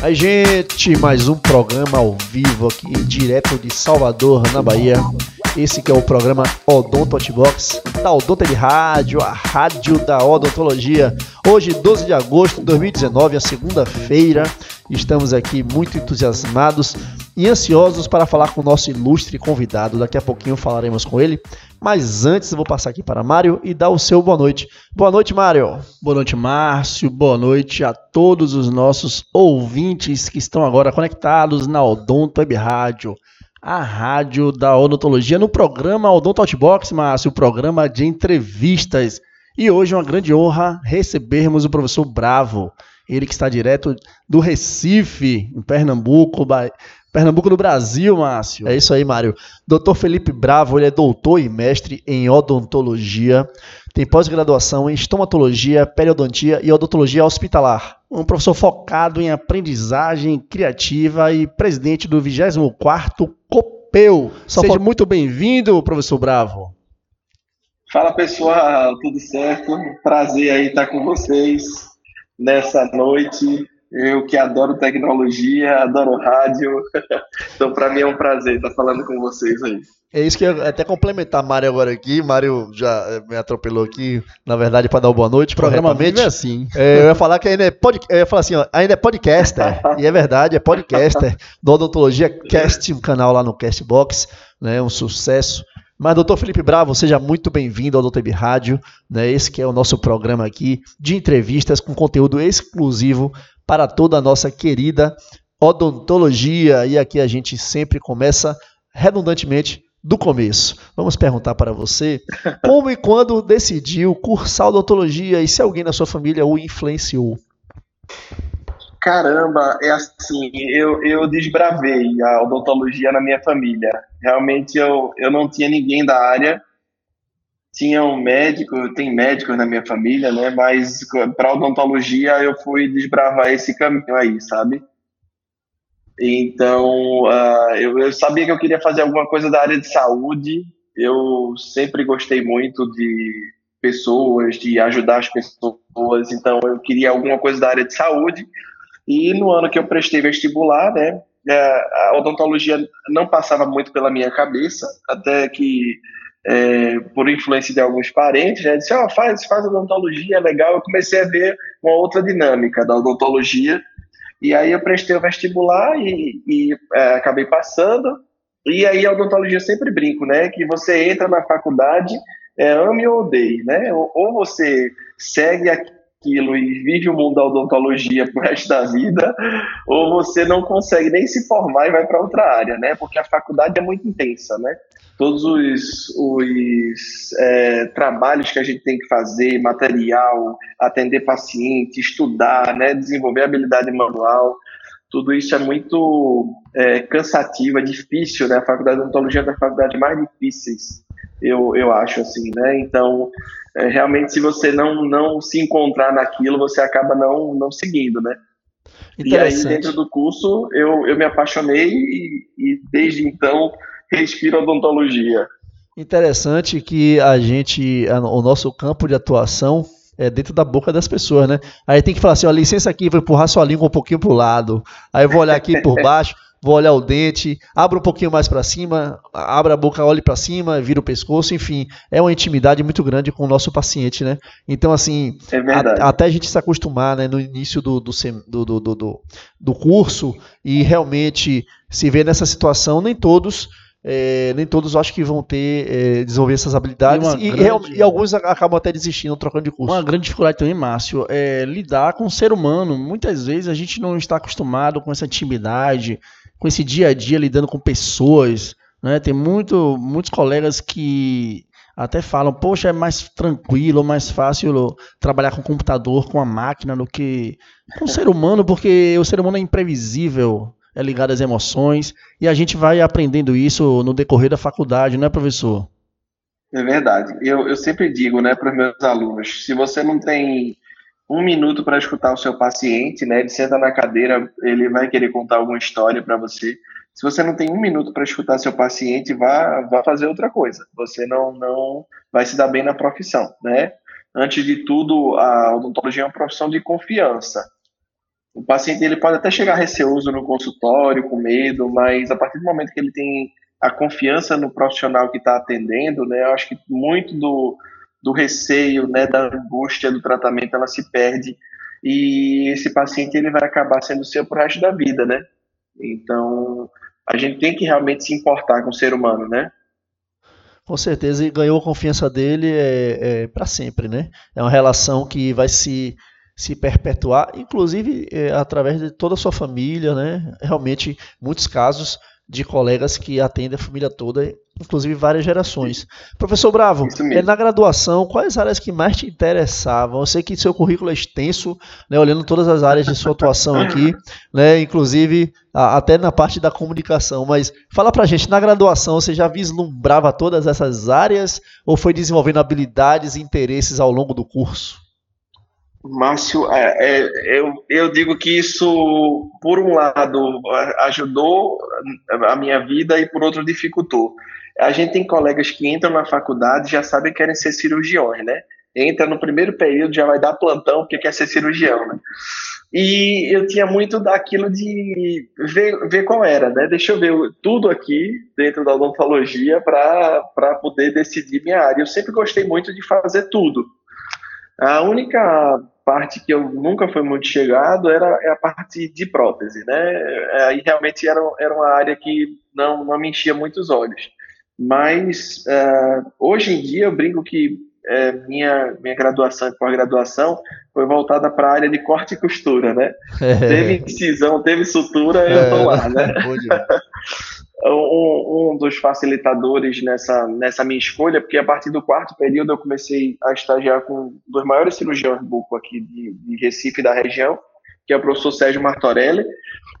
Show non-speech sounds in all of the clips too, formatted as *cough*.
Aí, gente, mais um programa ao vivo aqui, direto de Salvador, na Bahia. Esse que é o programa Odonto Hotbox, da Odonto de Rádio, a rádio da odontologia. Hoje, 12 de agosto de 2019, a segunda-feira. Estamos aqui muito entusiasmados e ansiosos para falar com o nosso ilustre convidado. Daqui a pouquinho falaremos com ele. Mas antes eu vou passar aqui para Mário e dar o seu boa noite. Boa noite, Mário. Boa noite, Márcio. Boa noite a todos os nossos ouvintes que estão agora conectados na Odonto Web Rádio, a rádio da odontologia, no programa Odonto Outbox, Márcio, o programa de entrevistas. E hoje é uma grande honra recebermos o professor Bravo, ele que está direto do Recife, em Pernambuco, Pernambuco do Brasil, Márcio. É isso aí, Mário. Doutor Felipe Bravo, ele é doutor e mestre em odontologia, tem pós-graduação em estomatologia, periodontia e odontologia hospitalar. Um professor focado em aprendizagem criativa e presidente do 24º COPEU. Só Seja muito bem-vindo, professor Bravo. Fala, pessoal, tudo certo? Prazer aí estar com vocês nessa noite eu que adoro tecnologia, adoro rádio. *laughs* Então, para mim é um prazer estar falando com vocês aí. É isso que eu até complementar Mário agora aqui. Mário já eh, me atropelou aqui, na verdade, para dar uma boa noite. Programa é assim. É, eu ia falar que ainda é, pod, eu ia falar assim, ó, ainda é podcaster. e é verdade, é podcaster *laughs* do Odontologia Cast, um canal lá no Castbox, né? Um sucesso. Mas, doutor Felipe Bravo, seja muito bem-vindo ao Doutor Rádio, né? Esse que é o nosso programa aqui de entrevistas com conteúdo exclusivo para toda a nossa querida odontologia. E aqui a gente sempre começa redundantemente do começo. Vamos perguntar para você *laughs* como e quando decidiu cursar odontologia e se alguém na sua família o influenciou. Caramba, é assim, eu, eu desbravei a odontologia na minha família. Realmente eu, eu não tinha ninguém da área tinha um médico, tem médicos na minha família, né? Mas para odontologia eu fui desbravar esse caminho aí, sabe? Então, uh, eu, eu, sabia que eu queria fazer alguma coisa da área de saúde. Eu sempre gostei muito de pessoas, de ajudar as pessoas. Então, eu queria alguma coisa da área de saúde. E no ano que eu prestei vestibular, né, a odontologia não passava muito pela minha cabeça, até que é, por influência de alguns parentes, né, disse, oh, faz, faz odontologia, é legal. Eu comecei a ver uma outra dinâmica da odontologia, e aí eu prestei o vestibular e, e é, acabei passando, e aí a odontologia sempre brinco, né, que você entra na faculdade, é, ame ou odeie, né, ou, ou você segue aquilo e vive o mundo da odontologia pro resto da vida, ou você não consegue nem se formar e vai para outra área, né, porque a faculdade é muito intensa, né, todos os, os é, trabalhos que a gente tem que fazer, material, atender paciente, estudar, né, desenvolver habilidade manual, tudo isso é muito é, cansativo, é difícil, né? A faculdade de odontologia é uma das faculdades mais difíceis, eu, eu acho, assim, né? Então, é, realmente, se você não, não se encontrar naquilo, você acaba não, não seguindo, né? E aí, dentro do curso, eu, eu me apaixonei e, e desde então respira odontologia. Interessante que a gente, o nosso campo de atuação é dentro da boca das pessoas, né? Aí tem que falar assim, ó, licença aqui, vou empurrar sua língua um pouquinho pro lado. Aí vou olhar aqui por baixo, vou olhar o dente, abro um pouquinho mais para cima, abra a boca, olhe para cima, vira o pescoço, enfim, é uma intimidade muito grande com o nosso paciente, né? Então, assim, é a, até a gente se acostumar, né, no início do, do, do, do, do curso e realmente se ver nessa situação, nem todos é, nem todos acho que vão ter é, desenvolver essas habilidades e, grande... e, alguns acabam até desistindo, trocando de curso. Uma grande dificuldade também, Márcio, é lidar com o ser humano. Muitas vezes a gente não está acostumado com essa intimidade, com esse dia a dia lidando com pessoas. Né? Tem muito, muitos colegas que até falam, poxa, é mais tranquilo, mais fácil trabalhar com computador, com a máquina, do que com o ser humano, porque o ser humano é imprevisível é ligado às emoções, e a gente vai aprendendo isso no decorrer da faculdade, não é, professor? É verdade. Eu, eu sempre digo né, para os meus alunos: se você não tem um minuto para escutar o seu paciente, né, ele senta na cadeira, ele vai querer contar alguma história para você. Se você não tem um minuto para escutar seu paciente, vá, vá fazer outra coisa. Você não, não vai se dar bem na profissão, né? Antes de tudo, a odontologia é uma profissão de confiança. O paciente ele pode até chegar receoso no consultório, com medo, mas a partir do momento que ele tem a confiança no profissional que está atendendo, né, eu acho que muito do, do receio, né, da angústia do tratamento, ela se perde e esse paciente ele vai acabar sendo seu pro resto da vida, né? Então, a gente tem que realmente se importar com o ser humano, né? Com certeza, e ganhou a confiança dele é, é para sempre, né? É uma relação que vai se, se perpetuar, inclusive é, através de toda a sua família, né? Realmente, muitos casos de colegas que atendem a família toda, inclusive várias gerações. Professor Bravo, é, na graduação, quais áreas que mais te interessavam? Eu sei que seu currículo é extenso, né, olhando todas as áreas de sua atuação aqui, né, inclusive a, até na parte da comunicação, mas fala pra gente, na graduação você já vislumbrava todas essas áreas ou foi desenvolvendo habilidades e interesses ao longo do curso? Márcio, é, é, eu, eu digo que isso, por um lado, ajudou a minha vida e por outro dificultou. A gente tem colegas que entram na faculdade já sabem que querem ser cirurgiões, né? Entra no primeiro período, já vai dar plantão porque quer ser cirurgião, né? E eu tinha muito daquilo de ver, ver qual era, né? Deixa eu ver tudo aqui dentro da odontologia para poder decidir minha área. Eu sempre gostei muito de fazer tudo. A única parte que eu nunca fui muito chegado era é a parte de prótese, né? É, aí realmente era, era uma área que não, não me enchia muito os olhos. Mas uh, hoje em dia eu brinco que minha, minha graduação e pós-graduação foi voltada para a área de corte e costura, né? É. *laughs* Teve incisão, teve sutura, eu estou lá, né? *laughs* um, um, dos facilitadores nessa, nessa minha escolha, porque a partir do quarto período eu comecei a estagiar com um dos maiores cirurgiões buco aqui de, de Recife da região, que é o professor Sérgio Martorelli,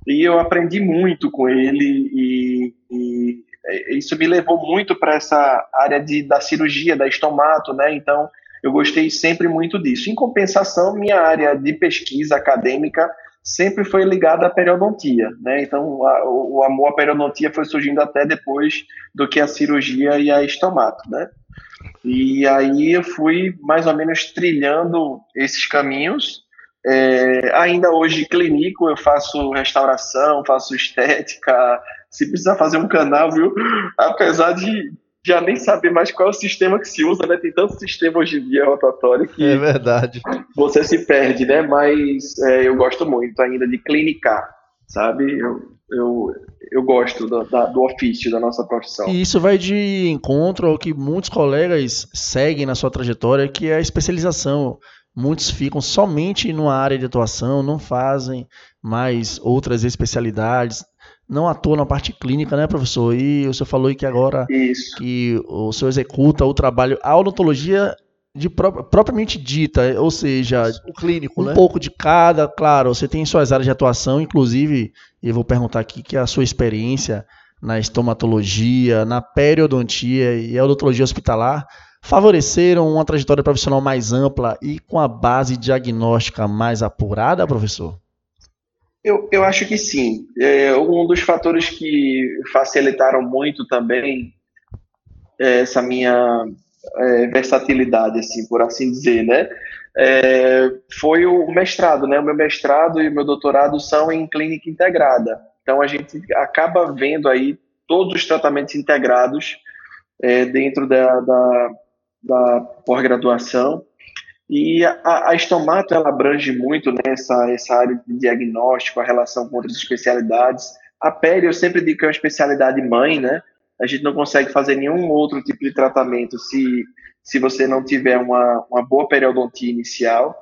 e eu aprendi muito com ele e, e isso me levou muito para essa área de, da cirurgia, da estomato, né? Então eu gostei sempre muito disso. Em compensação, minha área de pesquisa acadêmica sempre foi ligada à periodontia, né? Então, a, o, amor à periodontia foi surgindo até depois do que a cirurgia e a estomato, né? E aí eu fui mais ou menos trilhando esses caminhos. É, ainda hoje clínico, eu faço restauração, faço estética. Se precisar fazer um canal, viu? *laughs* Apesar de já nem saber mais qual é o sistema que se usa, né? Tem tanto sistema hoje em dia rotatório que. É verdade. Você se perde, né? Mas é, eu gosto muito ainda de clinicar, sabe? Eu, eu, eu gosto do, da, do ofício, da nossa profissão. E isso vai de encontro ao que muitos colegas seguem na sua trajetória, que é a especialização. Muitos ficam somente numa área de atuação, não fazem mais outras especialidades não atua na parte clínica, né, professor? E o senhor falou que agora Isso. que o senhor executa o trabalho, a odontologia de pró propriamente dita, ou seja, o clínico, um né? pouco de cada, claro, você tem suas áreas de atuação, inclusive, eu vou perguntar aqui que é a sua experiência na estomatologia, na periodontia e a odontologia hospitalar favoreceram uma trajetória profissional mais ampla e com a base diagnóstica mais apurada, professor? Eu, eu acho que sim. É, um dos fatores que facilitaram muito também é, essa minha é, versatilidade, assim, por assim dizer, né? É, foi o mestrado, né? O meu mestrado e o meu doutorado são em clínica integrada. Então a gente acaba vendo aí todos os tratamentos integrados é, dentro da, da, da pós-graduação e a, a estomato ela abrange muito nessa né, essa área de diagnóstico, a relação com outras especialidades. A pele, eu sempre digo que é uma especialidade mãe, né? A gente não consegue fazer nenhum outro tipo de tratamento se, se você não tiver uma, uma boa periodontia inicial.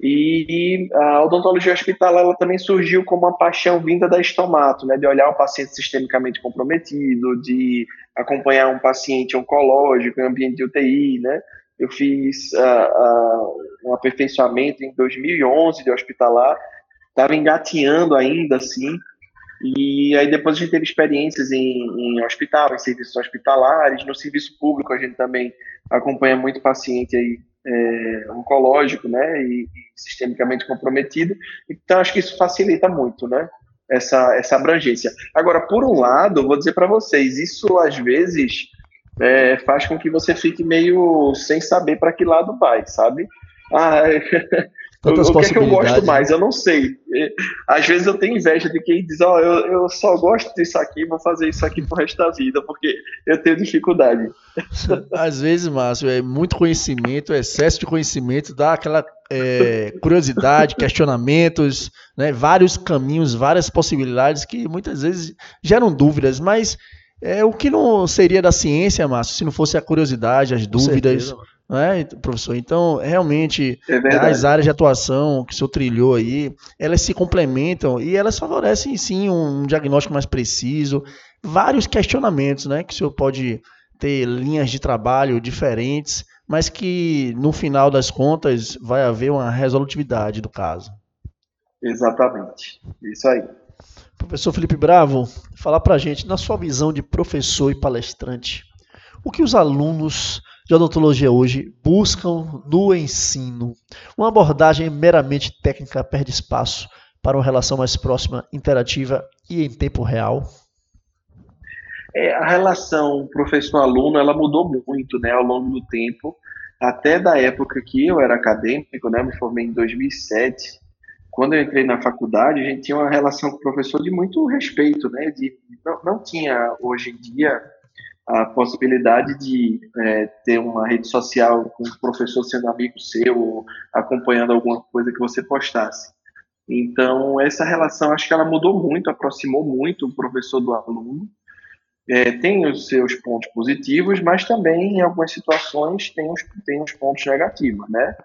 E, e a odontologia hospitalar ela também surgiu como uma paixão vinda da estomato, né? De olhar um paciente sistemicamente comprometido, de acompanhar um paciente oncológico em ambiente de UTI, né? Eu fiz uh, uh, um aperfeiçoamento em 2011 de hospitalar, estava engateando ainda assim, e aí depois a gente teve experiências em, em hospital, em serviços hospitalares, no serviço público a gente também acompanha muito paciente aí é, oncológico, né, e, e, sistemicamente comprometido. Então acho que isso facilita muito, né, essa essa abrangência. Agora, por um lado, vou dizer para vocês, isso às vezes é, faz com que você fique meio sem saber para que lado vai, sabe? Ah, *laughs* Tantas o, que é que eu gosto mais? Eu não sei. Às vezes eu tenho inveja de quem diz, ó, oh, eu, eu só gosto disso aqui, vou fazer isso aqui pro resto da vida, porque eu tenho dificuldade. *laughs* Às vezes, Márcio, é muito conhecimento, excesso de conhecimento, dá aquela é, curiosidade, questionamentos, né, vários caminhos, várias possibilidades que muitas vezes geram dúvidas, mas é o que não seria da ciência, Márcio, se não fosse a curiosidade, as dúvidas, né, professor? Então, realmente, é as áreas de atuação que o senhor trilhou aí, elas se complementam e elas favorecem, sim, um diagnóstico mais preciso, vários questionamentos, né, que o senhor pode ter linhas de trabalho diferentes, mas que, no final das contas, vai haver uma resolutividade do caso. Exatamente. Isso aí. Professor Felipe Bravo, falar para a gente, na sua visão de professor e palestrante, o que os alunos de odontologia hoje buscam no ensino. Uma abordagem meramente técnica perde espaço para uma relação mais próxima, interativa e em tempo real? É, a relação professor-aluno ela mudou muito né, ao longo do tempo, até da época que eu era acadêmico, né, me formei em 2007. Quando eu entrei na faculdade, a gente tinha uma relação com o professor de muito respeito, né, de, não, não tinha hoje em dia a possibilidade de é, ter uma rede social com o professor sendo amigo seu, acompanhando alguma coisa que você postasse. Então, essa relação, acho que ela mudou muito, aproximou muito o professor do aluno. É, tem os seus pontos positivos, mas também, em algumas situações, tem os, tem os pontos negativos, né?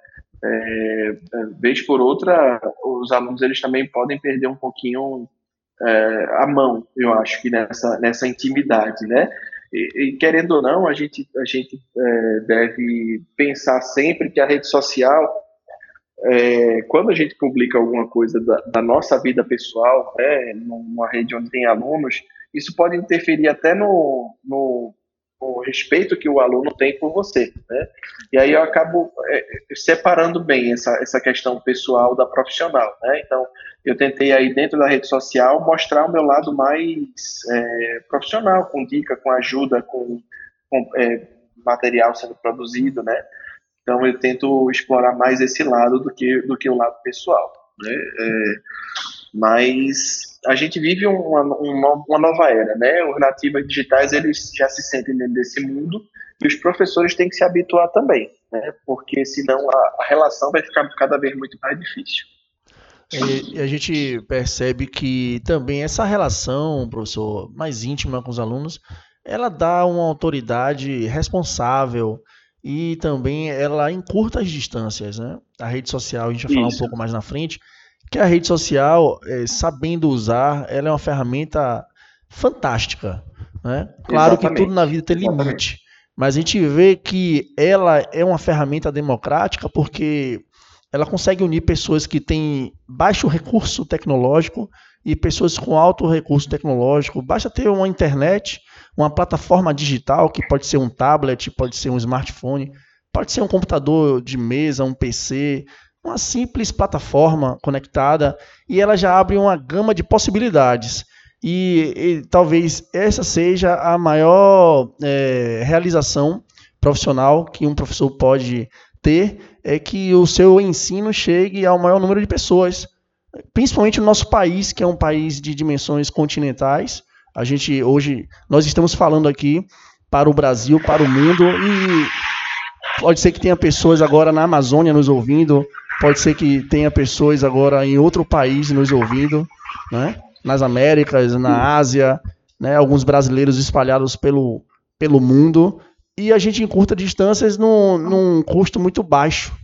É, é vez por outra, os alunos eles também podem perder um pouquinho é, a mão, eu acho que nessa, nessa intimidade, né? E, e, querendo ou não, a gente, a gente é, deve pensar sempre que a rede social, é, quando a gente publica alguma coisa da, da nossa vida pessoal, né, numa rede onde tem alunos, isso pode interferir até no, no, no respeito que o aluno tem por você. Né? E aí eu acabo é, separando bem essa, essa questão pessoal da profissional. Né? Então, eu tentei aí dentro da rede social mostrar o meu lado mais é, profissional, com dica, com ajuda, com, com é, material sendo produzido, né? Então eu tento explorar mais esse lado do que do que o lado pessoal, né? Mas a gente vive uma, uma, uma, nova era, né? Os nativos digitais eles já se sentem dentro desse mundo e os professores têm que se habituar também, né? Porque senão a, a relação vai ficar cada vez muito mais difícil. E, a gente percebe que também essa relação, professor, mais íntima com os alunos, ela dá uma autoridade responsável e também ela encurta as distâncias, né? A rede social, a gente vai falar um pouco mais na frente, que a rede social, é, sabendo usar, ela é uma ferramenta fantástica, né? Claro Exatamente. que tudo na vida tem limite, mas a gente vê que ela é uma ferramenta democrática porque ela consegue unir pessoas que têm baixo recurso tecnológico e pessoas com alto recurso tecnológico. Basta ter uma internet, uma plataforma digital, que pode ser um tablet, pode ser um smartphone, pode ser um computador de mesa, um PC, uma simples plataforma conectada e ela já abre uma gama de possibilidades. E, e talvez essa seja a maior é, realização profissional que um professor pode ter é que o seu ensino chegue ao maior número de pessoas, principalmente no nosso país, que é um país de dimensões continentais. A gente hoje nós estamos falando aqui para o Brasil, para o mundo e pode ser que tenha pessoas agora na Amazônia nos ouvindo, pode ser que tenha pessoas agora em outro país nos ouvindo, né? Nas Américas, na Ásia, né? Alguns brasileiros espalhados pelo pelo mundo e a gente encurta distâncias num, num custo muito baixo.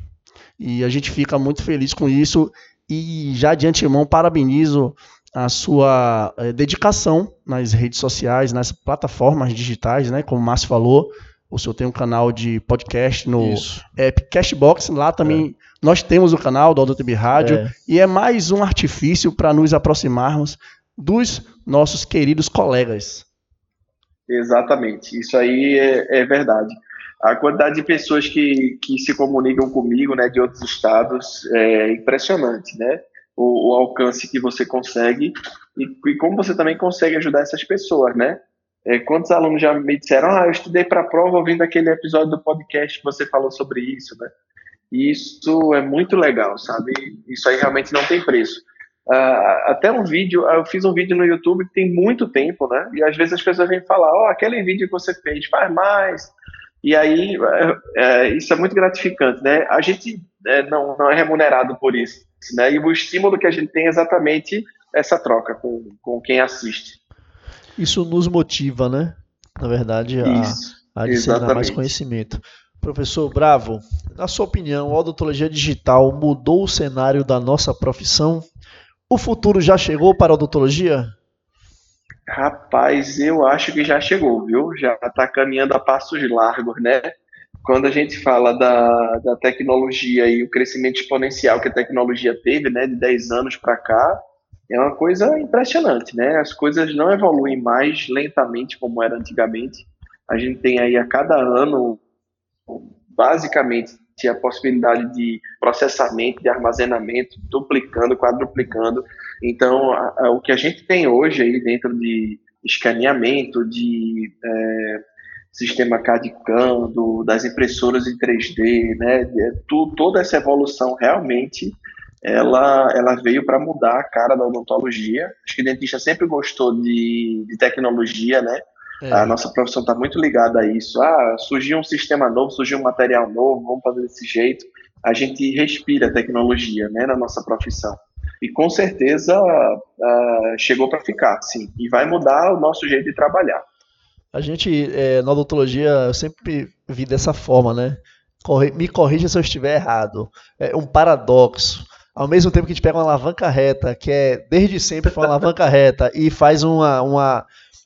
E a gente fica muito feliz com isso. E já de antemão parabenizo a sua é, dedicação nas redes sociais, nas plataformas digitais, né? Como o Márcio falou, o senhor tem um canal de podcast no Isso. app Cashbox. Lá também é. Nós temos o canal do AutoTB Rádio. É. E é mais um artifício para nos aproximarmos dos nossos queridos colegas. Exatamente, isso aí é, é, verdade. A quantidade de pessoas que, que se comunicam comigo, né, de outros estados, é impressionante, né? O, o alcance que você consegue e, e, como você também consegue ajudar essas pessoas, né? É, quantos alunos já me disseram, ah, eu estudei para a prova ouvindo aquele episódio do podcast que você falou sobre isso, né? E isso é muito legal, sabe? Isso aí realmente não tem preço. Uh, até um vídeo, eu fiz um vídeo no YouTube que tem muito tempo, né? E às vezes as pessoas vêm falar, ó, oh, aquele vídeo que você fez, faz mais. E aí, é, é, isso é muito gratificante, né? A gente é, não, não é remunerado por isso, né? E o estímulo que a gente tem é exatamente essa troca com, com quem assiste. Isso nos motiva, né? Na verdade, a, isso, a adicionar mais conhecimento. Professor Bravo, na sua opinião, a odontologia digital mudou o cenário da nossa profissão? O futuro já chegou para a odontologia? Rapaz, eu acho que já chegou, viu? Já está caminhando a passos largos, né? Quando a gente fala da, da tecnologia e o crescimento exponencial que a tecnologia teve, né, de 10 anos para cá, é uma coisa impressionante, né? As coisas não evoluem mais lentamente como era antigamente. A gente tem aí a cada ano basicamente a possibilidade de processamento, de armazenamento, duplicando, quadruplicando. Então, a, a, o que a gente tem hoje aí dentro de escaneamento, de é, sistema CAD-CAM, das impressoras em 3D, né, tu, toda essa evolução realmente ela, ela veio para mudar a cara da odontologia. Acho que o dentista sempre gostou de, de tecnologia, né? É. A nossa profissão está muito ligada a isso. Ah, surgiu um sistema novo, surgiu um material novo, vamos fazer desse jeito. A gente respira tecnologia né, na nossa profissão. E com certeza uh, chegou para ficar, sim. E vai mudar o nosso jeito de trabalhar. A gente, é, na odontologia, eu sempre vi dessa forma, né? Corre, me corrija se eu estiver errado. É um paradoxo. Ao mesmo tempo que a gente pega uma alavanca reta, que é desde sempre foi uma alavanca reta, e faz uma, uma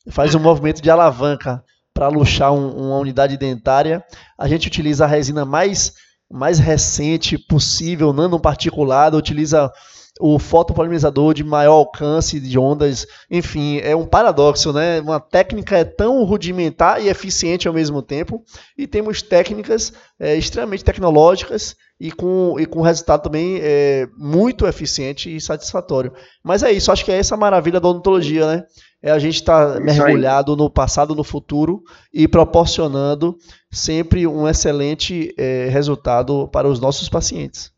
faz um movimento de alavanca para luxar um, uma unidade dentária. A gente utiliza a resina mais, mais recente possível, nanoparticulada, utiliza o fotopolimerizador de maior alcance de ondas, enfim, é um paradoxo, né? Uma técnica é tão rudimentar e eficiente ao mesmo tempo, e temos técnicas é, extremamente tecnológicas e com, e com resultado também é, muito eficiente e satisfatório. Mas é isso, acho que é essa maravilha da odontologia, né? É a gente estar tá mergulhado no passado, no futuro e proporcionando sempre um excelente é, resultado para os nossos pacientes.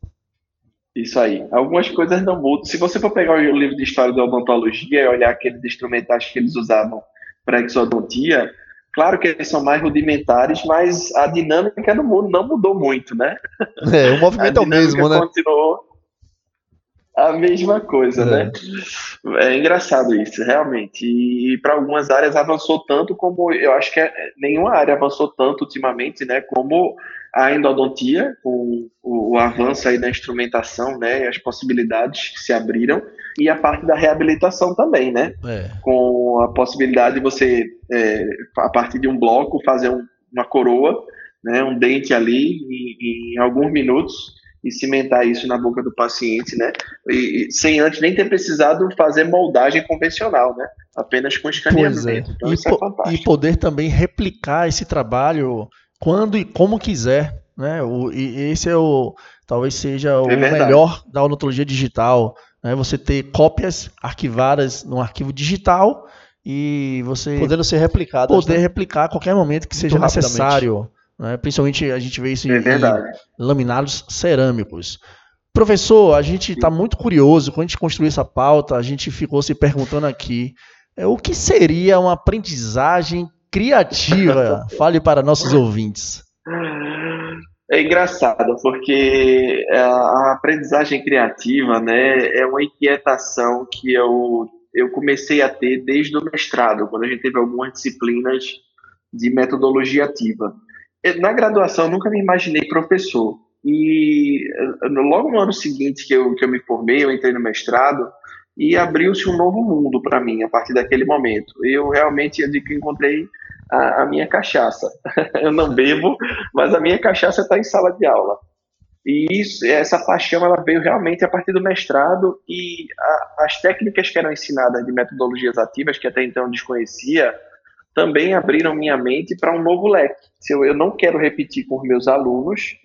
Isso aí. Algumas coisas não mudam. Se você for pegar o livro de história da odontologia e olhar aqueles instrumentais que eles usavam para exodontia, claro que eles são mais rudimentares, mas a dinâmica no mundo não mudou muito, né? É, o movimento *laughs* é o mesmo, né? Continuou a mesma coisa, né? é. É engraçado isso, realmente. E, para algumas áreas avançou tanto como eu acho que é, nenhuma área avançou tanto ultimamente, né? Como a endodontia, com o, o avanço aí da instrumentação, né? As possibilidades que se abriram e a parte da reabilitação também, né? É. Com a possibilidade de você, é, a partir de um bloco, fazer um, uma coroa, né? Um dente ali em, em alguns minutos e cimentar isso na boca do paciente, né? E, e, sem antes nem ter precisado fazer moldagem convencional, né? Apenas com escaneamento. É. Então, e, isso é fantástico. e poder também replicar esse trabalho quando e como quiser, né? O, e esse é o talvez seja o é melhor da odontologia digital, né? Você ter cópias arquivadas no arquivo digital e você podendo ser replicado, poder né? replicar a qualquer momento que Muito seja necessário. Né? Principalmente a gente vê isso em, é em laminados cerâmicos. Professor, a gente está muito curioso. Quando a gente construiu essa pauta, a gente ficou se perguntando aqui é, o que seria uma aprendizagem criativa? *laughs* Fale para nossos ouvintes. É engraçado, porque a aprendizagem criativa né, é uma inquietação que eu, eu comecei a ter desde o mestrado, quando a gente teve algumas disciplinas de metodologia ativa na graduação nunca me imaginei professor. E eh, logo no ano seguinte que eu, que eu me formei, eu entrei no mestrado e abriu-se um novo mundo para mim a partir daquele momento. Eu realmente encontrei a, a, minha cachaça. *laughs* eu não bebo, mas a minha cachaça está em sala de aula. E isso, essa paixão ela veio realmente a partir do mestrado e a, as técnicas que eram ensinadas de metodologias ativas, que até então desconhecia, também abriram minha mente para um novo leque. Se eu, eu não quero repetir com os meus alunos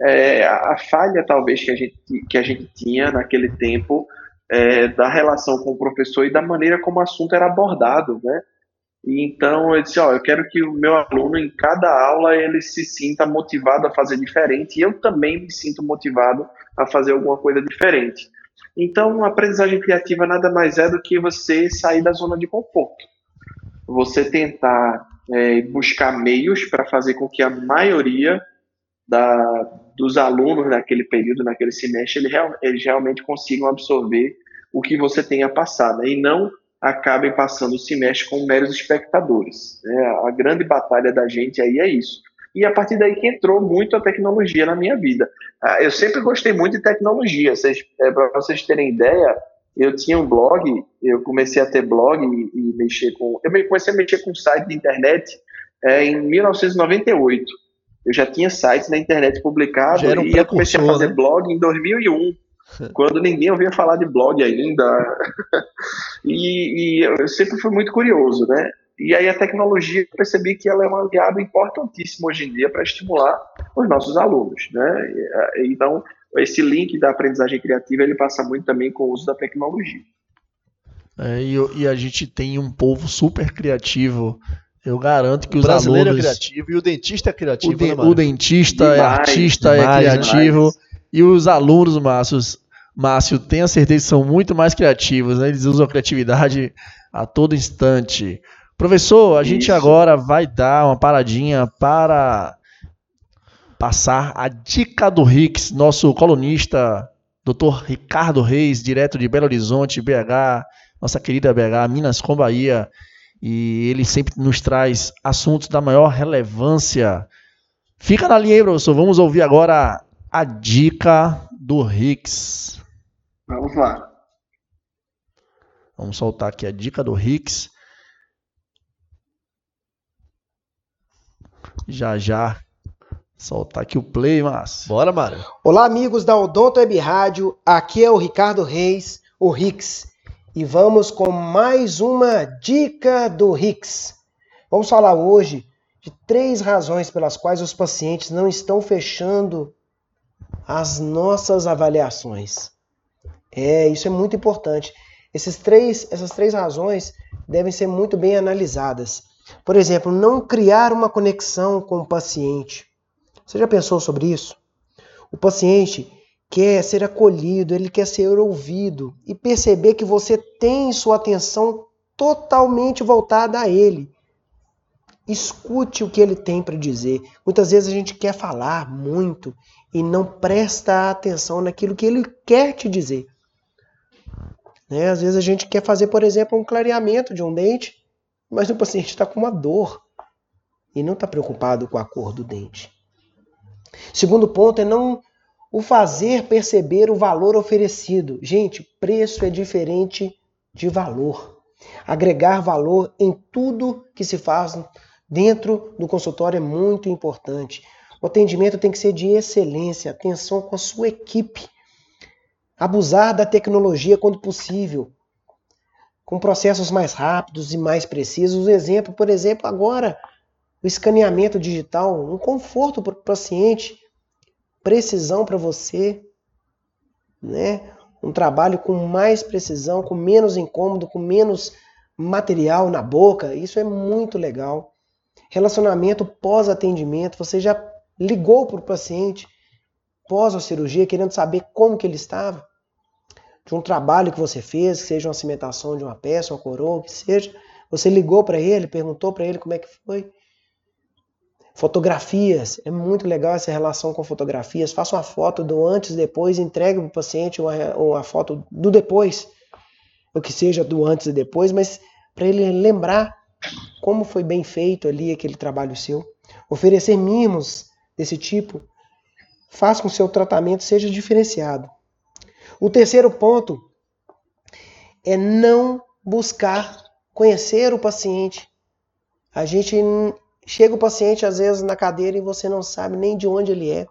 é, a falha talvez que a gente, que a gente tinha naquele tempo é, da relação com o professor e da maneira como o assunto era abordado, né? E então eu disse, ó, eu quero que o meu aluno em cada aula ele se sinta motivado a fazer diferente e eu também me sinto motivado a fazer alguma coisa diferente. Então, a aprendizagem criativa nada mais é do que você sair da zona de conforto. Você tentar é, buscar meios para fazer com que a maioria da, dos alunos naquele período, naquele semestre, ele, eles realmente consigam absorver o que você tem a passar, né? e não acabem passando o semestre como meros espectadores. Né? A grande batalha da gente aí é isso. E a partir daí que entrou muito a tecnologia na minha vida. Ah, eu sempre gostei muito de tecnologia. É, Para vocês terem ideia, eu tinha um blog, eu comecei a ter blog e, e mexer com. Eu comecei a mexer com site de internet é, em 1998. Eu já tinha sites na internet publicados um e eu comecei a fazer né? blog em 2001 *laughs* quando ninguém ouvia falar de blog ainda. *laughs* e, e, eu sempre fui muito curioso, né? E aí a tecnologia, eu percebi que ela é um aliado importantíssimo hoje em dia para estimular os nossos alunos, né? Então, esse link da aprendizagem criativa, ele passa muito também com o uso da tecnologia. É, e, e, a gente tem um povo super criativo. Eu garanto que o os brasileiro é alunos... é criativo e o dentista é criativo. O, de, né, o dentista é demais, é artista, demais, é criativo. Demais. E os alunos, Márcio, Márcio, tenha certeza que são muito mais criativos, né? Eles usam a criatividade a todo instante. Professor, a Isso. gente agora vai dar uma paradinha para passar a dica do Rix, nosso colunista, Dr. Ricardo Reis, direto de Belo Horizonte, BH, nossa querida BH, Minas com Bahia. E ele sempre nos traz assuntos da maior relevância. Fica na linha aí, professor. Vamos ouvir agora a dica do Rix. Vamos lá. Vamos soltar aqui a dica do Rix. Já já soltar aqui o play, mas. Bora, Mário. Olá, amigos da Odonto Web Rádio. Aqui é o Ricardo Reis, o Rix. E vamos com mais uma dica do Rix. Vamos falar hoje de três razões pelas quais os pacientes não estão fechando as nossas avaliações. É, isso é muito importante. Esses três, essas três razões devem ser muito bem analisadas. Por exemplo, não criar uma conexão com o paciente. Você já pensou sobre isso? O paciente quer ser acolhido, ele quer ser ouvido e perceber que você tem sua atenção totalmente voltada a ele. Escute o que ele tem para dizer. Muitas vezes a gente quer falar muito e não presta atenção naquilo que ele quer te dizer. Né? Às vezes a gente quer fazer, por exemplo, um clareamento de um dente, mas o paciente está com uma dor e não está preocupado com a cor do dente. Segundo ponto é não o fazer perceber o valor oferecido. Gente, preço é diferente de valor. Agregar valor em tudo que se faz dentro do consultório é muito importante. O atendimento tem que ser de excelência, atenção com a sua equipe. Abusar da tecnologia quando possível, com processos mais rápidos e mais precisos. Um exemplo, por exemplo, agora, o escaneamento digital, um conforto para o paciente, precisão para você, né? Um trabalho com mais precisão, com menos incômodo, com menos material na boca. Isso é muito legal. Relacionamento pós-atendimento, você já ligou para o paciente pós a cirurgia, querendo saber como que ele estava, de um trabalho que você fez, seja uma cimentação de uma peça, uma coroa, que seja, você ligou para ele, perguntou para ele como é que foi. Fotografias, é muito legal essa relação com fotografias. Faça uma foto do antes e depois, entregue para o paciente uma, uma foto do depois, o que seja do antes e depois, mas para ele lembrar como foi bem feito ali aquele trabalho seu. Oferecer mimos desse tipo, faz com que seu tratamento seja diferenciado. O terceiro ponto é não buscar conhecer o paciente. A gente chega o paciente às vezes na cadeira e você não sabe nem de onde ele é.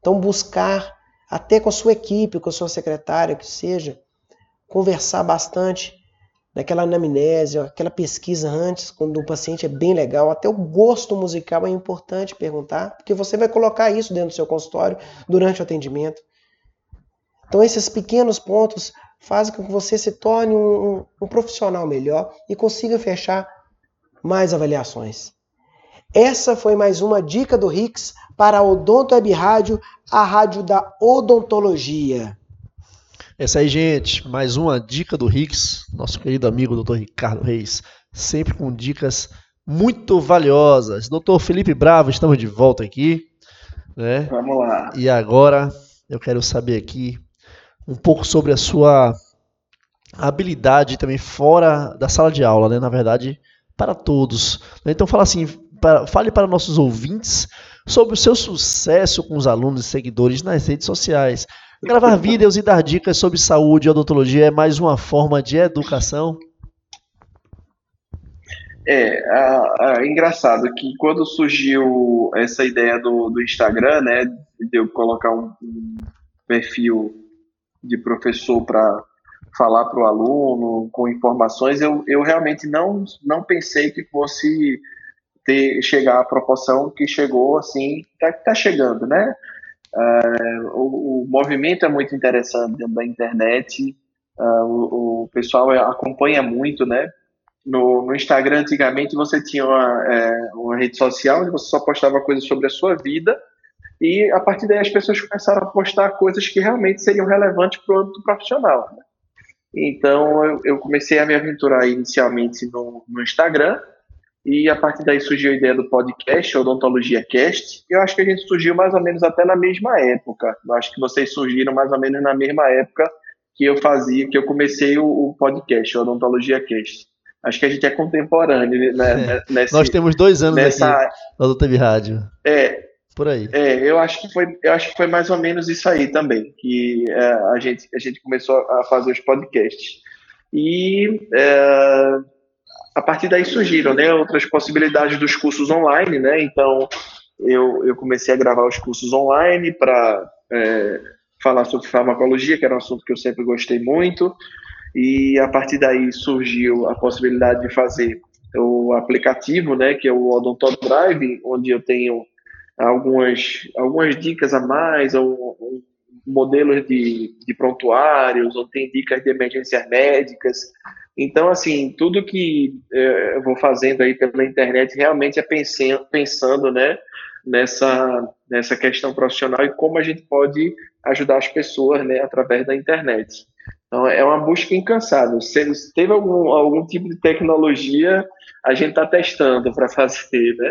Então buscar até com a sua equipe, com a sua secretária, que seja, conversar bastante naquela anamnese, aquela pesquisa antes, quando o paciente é bem legal, até o gosto musical é importante perguntar, porque você vai colocar isso dentro do seu consultório durante o atendimento. Então esses pequenos pontos fazem com que você se torne um, um, um profissional melhor e consiga fechar mais avaliações. Essa foi mais uma dica do Rix para a Odonto Web Rádio, a rádio da odontologia. Essa aí, gente, mais uma dica do Rix, nosso querido amigo Dr. Ricardo Reis, sempre com dicas muito valiosas. Doutor Felipe Bravo, estamos de volta aqui. Né? Vamos lá. E agora eu quero saber aqui um pouco sobre a sua habilidade também fora da sala de aula, né? Na verdade, para todos. Então fala assim, para, fale para nossos ouvintes sobre o seu sucesso com os alunos e seguidores nas redes sociais. Gravar *laughs* vídeos e dar dicas sobre saúde e odontologia é mais uma forma de educação? É, a, a, engraçado que quando surgiu essa ideia do, do Instagram, né, de eu colocar um, um perfil de professor para falar para o aluno com informações, eu, eu realmente não, não pensei que fosse ter, chegar à proporção que chegou, assim, está tá chegando, né? Uh, o, o, movimento é muito interessante dentro da internet, uh, o, o, pessoal acompanha muito, né? No, no Instagram, antigamente, você tinha uma, é, uma rede social onde você só postava coisas sobre a sua vida, e a partir daí as pessoas começaram a postar coisas que realmente seriam relevantes para o âmbito profissional. Né? Então eu, eu, comecei a me aventurar inicialmente no, no, Instagram e a partir daí surgiu a ideia do podcast, Odontologia Cast. Eu acho que a gente surgiu mais ou menos até na mesma época. Eu acho que vocês surgiram mais ou menos na mesma época que eu fazia, que eu comecei o, o podcast, Odontologia Cast. Acho que a gente é contemporâneo né, é. nesse, Nós temos dois anos nessa... aqui na Doutor Rádio. É, por aí. É, eu acho que foi, eu acho que foi mais ou menos isso aí também, que é, a, gente, a gente começou a fazer os podcasts. E é, a partir daí surgiram né, outras possibilidades dos cursos online, né? Então eu, eu comecei a gravar os cursos online para é, falar sobre farmacologia, que era um assunto que eu sempre gostei muito. E a partir daí surgiu a possibilidade de fazer o aplicativo, né, que é o Odonto Drive, onde eu tenho algumas, algumas dicas a mais, modelos de, de prontuários, ou tem dicas de emergências médicas. Então, assim, tudo que é, eu vou fazendo aí pela internet realmente é pensando, pensando né, nessa, nessa questão profissional e como a gente pode ajudar as pessoas né, através da internet. Então, é uma busca incansável. Se teve algum, algum tipo de tecnologia, a gente está testando para *laughs* fazer, né?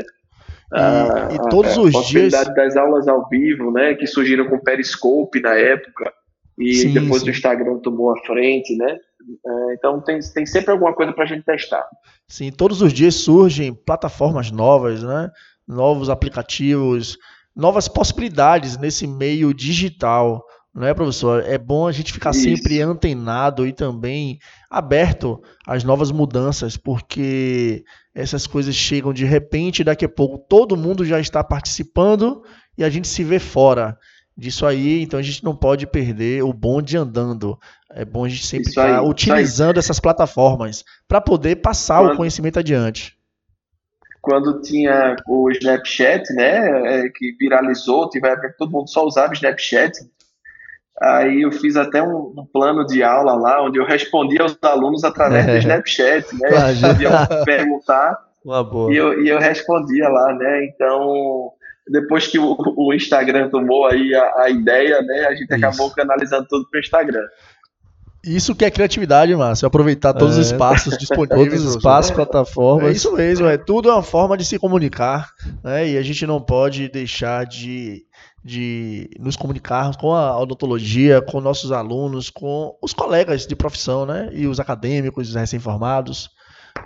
E, ah, e todos a, os a possibilidade dias. das aulas ao vivo, né? Que surgiram com Periscope na época. E sim, depois sim. o Instagram tomou a frente, né? É, então tem, tem sempre alguma coisa para a gente testar. Sim, todos os dias surgem plataformas novas, né? Novos aplicativos, novas possibilidades nesse meio digital. Não é, professor? É bom a gente ficar Isso. sempre antenado e também aberto às novas mudanças, porque essas coisas chegam de repente, daqui a pouco todo mundo já está participando e a gente se vê fora disso aí, então a gente não pode perder o bonde andando. É bom a gente sempre estar tá utilizando essas plataformas para poder passar quando, o conhecimento adiante. Quando tinha o Snapchat, né, é, que viralizou, tiver todo mundo só usava o Snapchat, Aí eu fiz até um, um, plano de aula lá, onde eu respondia aos alunos através do Snapchat, né? Eles podiam perguntar e eu, e eu respondia lá, né? Então, depois que o, o Instagram tomou aí a, a, ideia, né? A gente Isso. acabou canalizando tudo para o Instagram. Isso que é criatividade, Márcio. Aproveitar todos é. os espaços *laughs* disponíveis. Todos os espaços, é. plataformas. É isso mesmo, é tudo é uma forma de se comunicar, né? E a gente não pode deixar de de nos comunicarmos com a odontologia, com nossos alunos, com os colegas de profissão, né? E os acadêmicos, os recém-formados.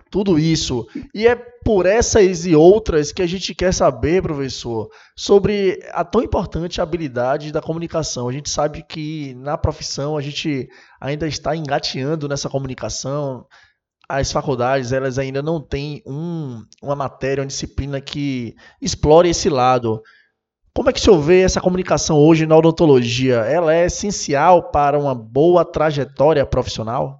Tudo isso. E é por essas e outras que a gente quer saber, professor, sobre a tão importante habilidade da comunicação. A gente sabe que na profissão a gente ainda está engateando nessa comunicação. As faculdades elas ainda não têm um, uma matéria, uma disciplina que explore esse lado. Como é que o senhor vê essa comunicação hoje na odontologia? Ela é essencial para uma boa trajetória profissional?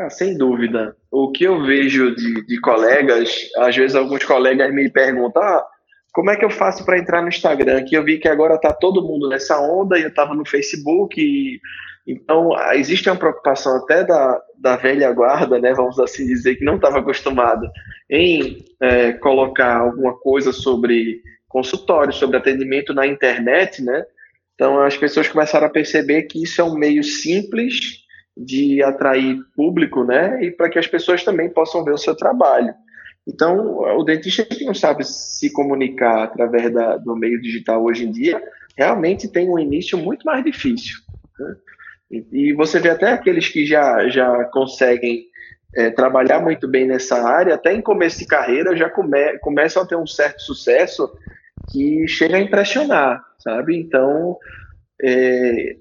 Ah, sem dúvida. O que eu vejo de, de, colegas, às vezes alguns colegas me perguntam, ah, como é que eu faço para entrar no Instagram? Que eu vi que agora está todo mundo nessa onda e eu estava no Facebook. E... Então, existe uma preocupação até da, da velha guarda, né, vamos assim dizer, que não estava acostumado em é, colocar alguma coisa sobre consultório, sobre atendimento na internet, né? Então as pessoas começaram a perceber que isso é um meio simples de atrair público, né? E para que as pessoas também possam ver o seu trabalho. Então, o dentista que não sabe se comunicar através da, do meio digital hoje em dia, realmente tem um início muito mais difícil. Né? E, e, você vê até aqueles que já, já conseguem é, trabalhar muito bem nessa área, até em começo de carreira, já come, começam a ter um certo sucesso que chega a impressionar, sabe? Então, é,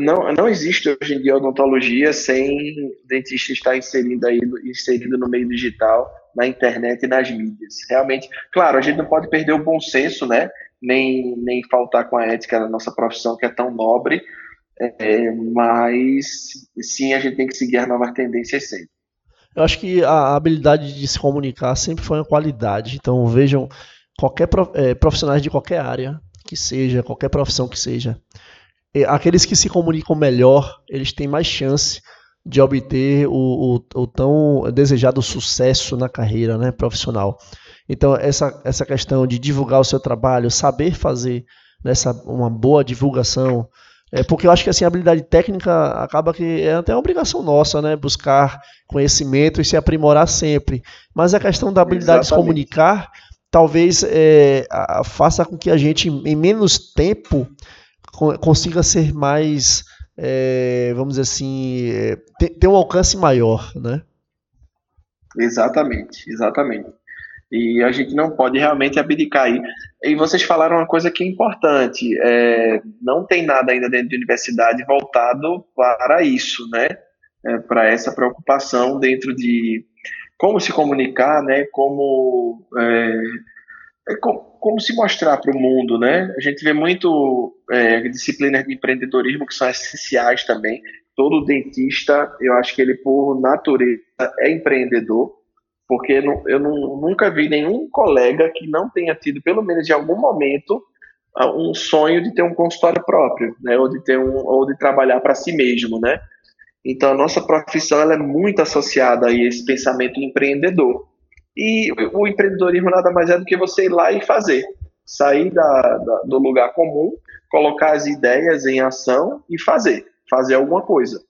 não, não existe hoje em dia odontologia sem dentista estar inserido, aí, inserido no meio digital, na internet e nas mídias. Realmente, claro, a gente não pode perder o bom senso, né? Nem, nem faltar com a ética da nossa profissão, que é tão nobre, é, mas sim, a gente tem que seguir as novas tendências sempre. Eu acho que a habilidade de se comunicar sempre foi uma qualidade. Então vejam qualquer é, profissionais de qualquer área que seja, qualquer profissão que seja, aqueles que se comunicam melhor, eles têm mais chance de obter o, o, o, tão desejado sucesso na carreira né, profissional. Então, essa, essa questão de divulgar o seu trabalho, saber fazer nessa, uma boa divulgação, é porque eu acho que assim, a habilidade técnica acaba que é até uma obrigação nossa, né? Buscar conhecimento e se aprimorar sempre. Mas a questão da habilidade Exatamente. de se comunicar talvez é, faça com que a gente, em menos tempo, consiga ser mais, é, vamos dizer assim, é, ter, um alcance maior, né? Exatamente, exatamente. E a gente não pode realmente abdicar aí. E vocês falaram uma coisa que é importante: é, não tem nada ainda dentro de universidade voltado para isso, né? É, para essa preocupação dentro de como se comunicar, né? Como é, é como, como, se mostrar para o mundo, né? A gente vê muito é, disciplinas de empreendedorismo que são essenciais também. Todo dentista, eu acho que ele por natureza é empreendedor, porque não, eu não, nunca vi nenhum colega que não tenha tido, pelo menos em algum momento, um sonho de ter um consultório próprio, né? Ou de ter um, ou de trabalhar para si mesmo, né? Então a nossa profissão ela é muito associada a esse pensamento empreendedor. E o empreendedorismo nada mais é do que você ir lá e fazer. Sair da, da, do lugar comum, colocar as ideias em ação e fazer. Fazer alguma coisa.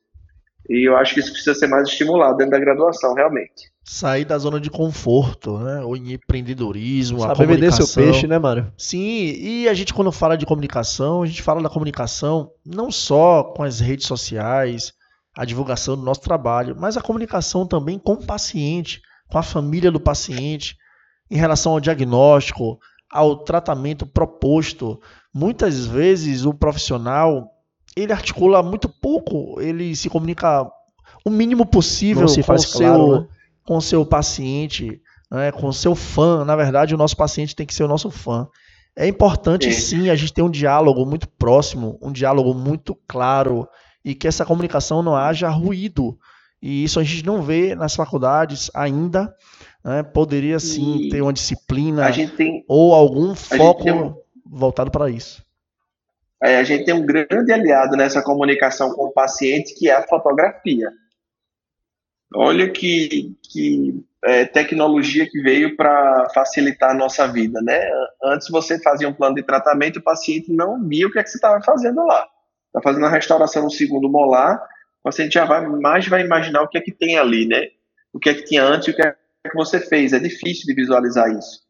E eu acho que isso precisa ser mais estimulado dentro da graduação, realmente. Sair da zona de conforto, né? O empreendedorismo, Saber a comunicação. vender seu peixe, né, Mário? Sim, e a gente quando fala de comunicação, a gente fala da comunicação não só com as redes sociais, a divulgação do nosso trabalho, mas a comunicação também com o paciente com a família do paciente em relação ao diagnóstico, ao tratamento proposto. Muitas vezes o profissional ele articula muito pouco, ele se comunica o mínimo possível com o seu, né? com seu paciente, né, com o seu fã. Na verdade, o nosso paciente tem que ser o nosso fã. É importante sim a gente ter um diálogo muito próximo, um diálogo muito claro e que essa comunicação não haja ruído. E isso a gente não vê nas faculdades ainda. Né? Poderia sim e ter uma disciplina tem, ou algum foco um, voltado para isso. É, a gente tem um grande aliado nessa comunicação com o paciente, que é a fotografia. Olha que, que é, tecnologia que veio para facilitar a nossa vida, né? Antes você fazia um plano de tratamento, o paciente não via o que, é que você estava fazendo lá. Está fazendo a restauração no segundo molar, o paciente já vai mais vai imaginar o que é que tem ali, né? O que é que tinha antes e o que é que você fez. É difícil de visualizar isso.